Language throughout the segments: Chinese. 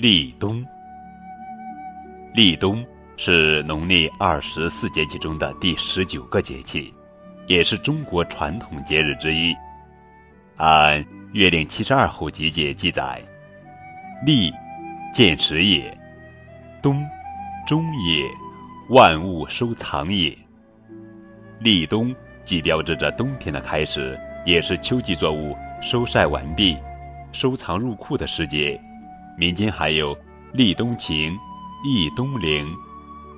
立冬。立冬是农历二十四节气中的第十九个节气，也是中国传统节日之一。按《月令七十二候集解》记载：“立，见时也；冬，终也；万物收藏也。”立冬既标志着冬天的开始，也是秋季作物收晒完毕、收藏入库的时节。民间还有“立冬晴”“忆冬灵”“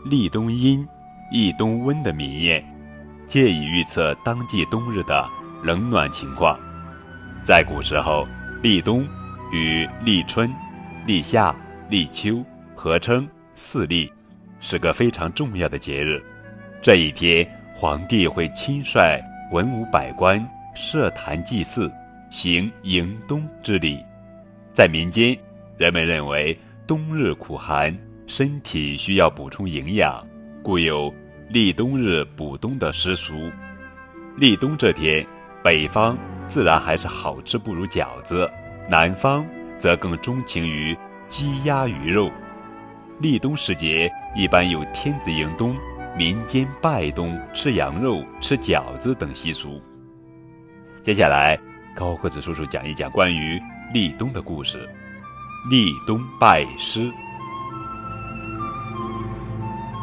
立冬阴”“忆冬温”的民谚，借以预测当季冬日的冷暖情况。在古时候，立冬与立春、立夏、立秋合称四立，是个非常重要的节日。这一天，皇帝会亲率文武百官设坛祭祀，行迎冬之礼。在民间。人们认为冬日苦寒，身体需要补充营养，故有立冬日补冬的习俗。立冬这天，北方自然还是好吃不如饺子，南方则更钟情于鸡鸭鱼肉。立冬时节，一般有天子迎冬、民间拜冬、吃羊肉、吃饺子等习俗。接下来，高个子叔叔讲一讲关于立冬的故事。立冬拜师。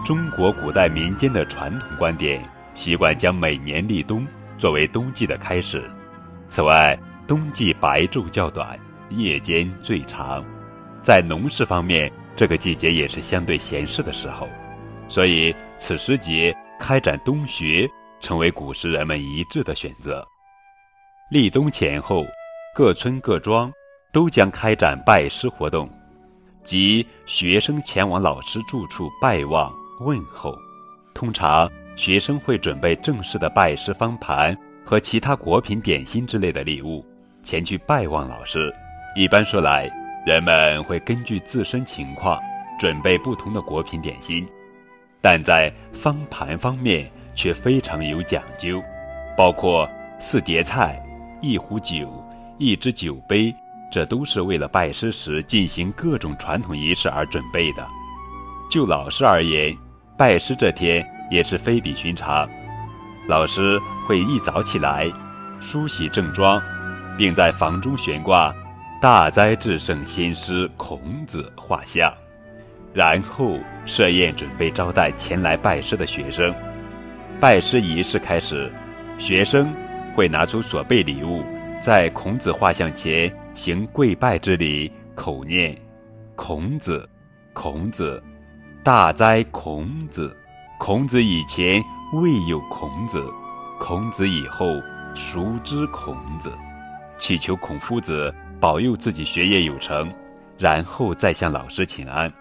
中国古代民间的传统观点，习惯将每年立冬作为冬季的开始。此外，冬季白昼较短，夜间最长，在农事方面，这个季节也是相对闲适的时候，所以此时节开展冬学，成为古时人们一致的选择。立冬前后，各村各庄。都将开展拜师活动，即学生前往老师住处拜望问候。通常，学生会准备正式的拜师方盘和其他果品、点心之类的礼物，前去拜望老师。一般说来，人们会根据自身情况准备不同的果品、点心，但在方盘方面却非常有讲究，包括四碟菜、一壶酒、一只酒杯。这都是为了拜师时进行各种传统仪式而准备的。就老师而言，拜师这天也是非比寻常。老师会一早起来，梳洗正装，并在房中悬挂“大哉至圣先师孔子”画像，然后设宴准备招待前来拜师的学生。拜师仪式开始，学生会拿出所备礼物，在孔子画像前。行跪拜之礼，口念：“孔子，孔子，大哉孔子！孔子以前未有孔子，孔子以后孰知孔子？”祈求孔夫子保佑自己学业有成，然后再向老师请安。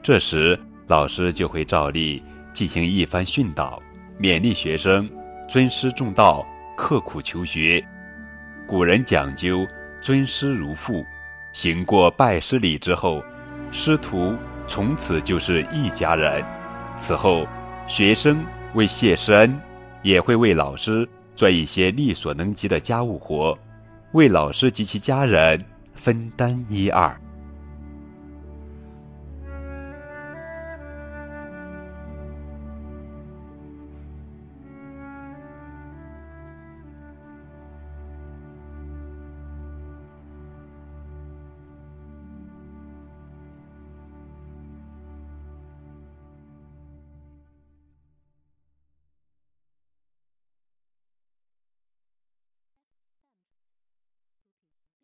这时，老师就会照例进行一番训导，勉励学生尊师重道、刻苦求学。古人讲究。尊师如父，行过拜师礼之后，师徒从此就是一家人。此后，学生为谢师恩，也会为老师做一些力所能及的家务活，为老师及其家人分担一二。